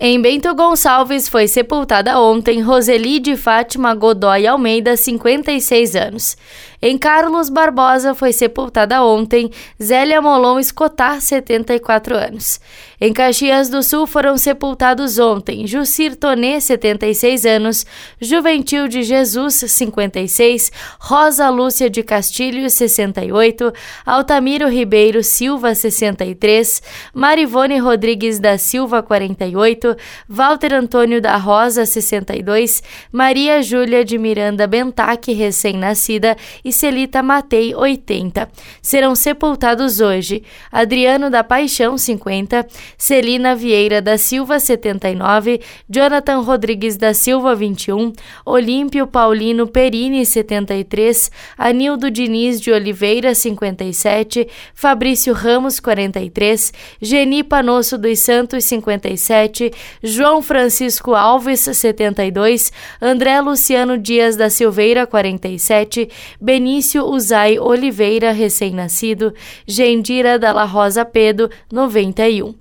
Em Bento Gonçalves foi sepultada ontem Roseli de Fátima Godoy Almeida, 56 anos. Em Carlos Barbosa foi sepultada ontem Zélia Molon Escotar, 74 anos. Em Caxias do Sul foram sepultados ontem Jucir Tonê, 76 anos, Juventil de Jesus, 56, Rosa Lúcia de Castilho, 68, Altamiro Ribeiro Silva, 63, Marivone Rodrigues da Silva, 48, Walter Antônio da Rosa, 62, Maria Júlia de Miranda Bentac, recém-nascida, e Celita Matei, 80. Serão sepultados hoje Adriano da Paixão, 50, Celina Vieira da Silva, 79, Jonathan Rodrigues da Silva, 21, Olímpio Paulino Perini, 73, Anildo Diniz de Oliveira, 57, Fabrício Ramos, 43, Geni Panosso dos Santos, 57, João Francisco Alves, 72, André Luciano Dias da Silveira, 47, Benício Uzai Oliveira, recém-nascido, Gendira Dalla Rosa Pedro, 91.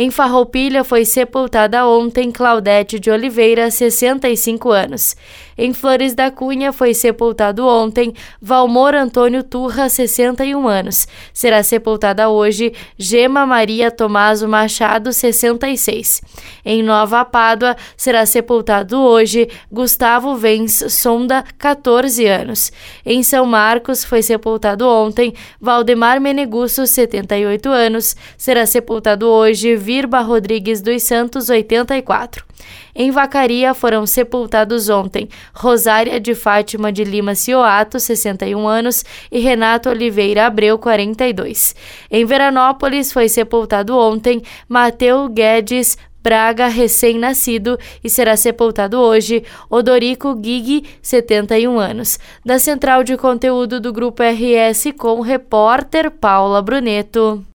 Em Farroupilha foi sepultada ontem Claudete de Oliveira, 65 anos. Em Flores da Cunha foi sepultado ontem Valmor Antônio Turra, 61 anos. Será sepultada hoje Gema Maria Tomaso Machado, 66. Em Nova Pádua será sepultado hoje Gustavo Vence Sonda, 14 anos. Em São Marcos foi sepultado ontem Valdemar Menegusso, 78 anos. Será sepultado hoje Virba Rodrigues dos Santos, 84. Em Vacaria foram sepultados ontem Rosária de Fátima de Lima Cioato, 61 anos, e Renato Oliveira Abreu, 42. Em Veranópolis foi sepultado ontem Mateu Guedes Braga, recém-nascido, e será sepultado hoje Odorico Gig, 71 anos. Da central de conteúdo do Grupo RS com repórter Paula Bruneto.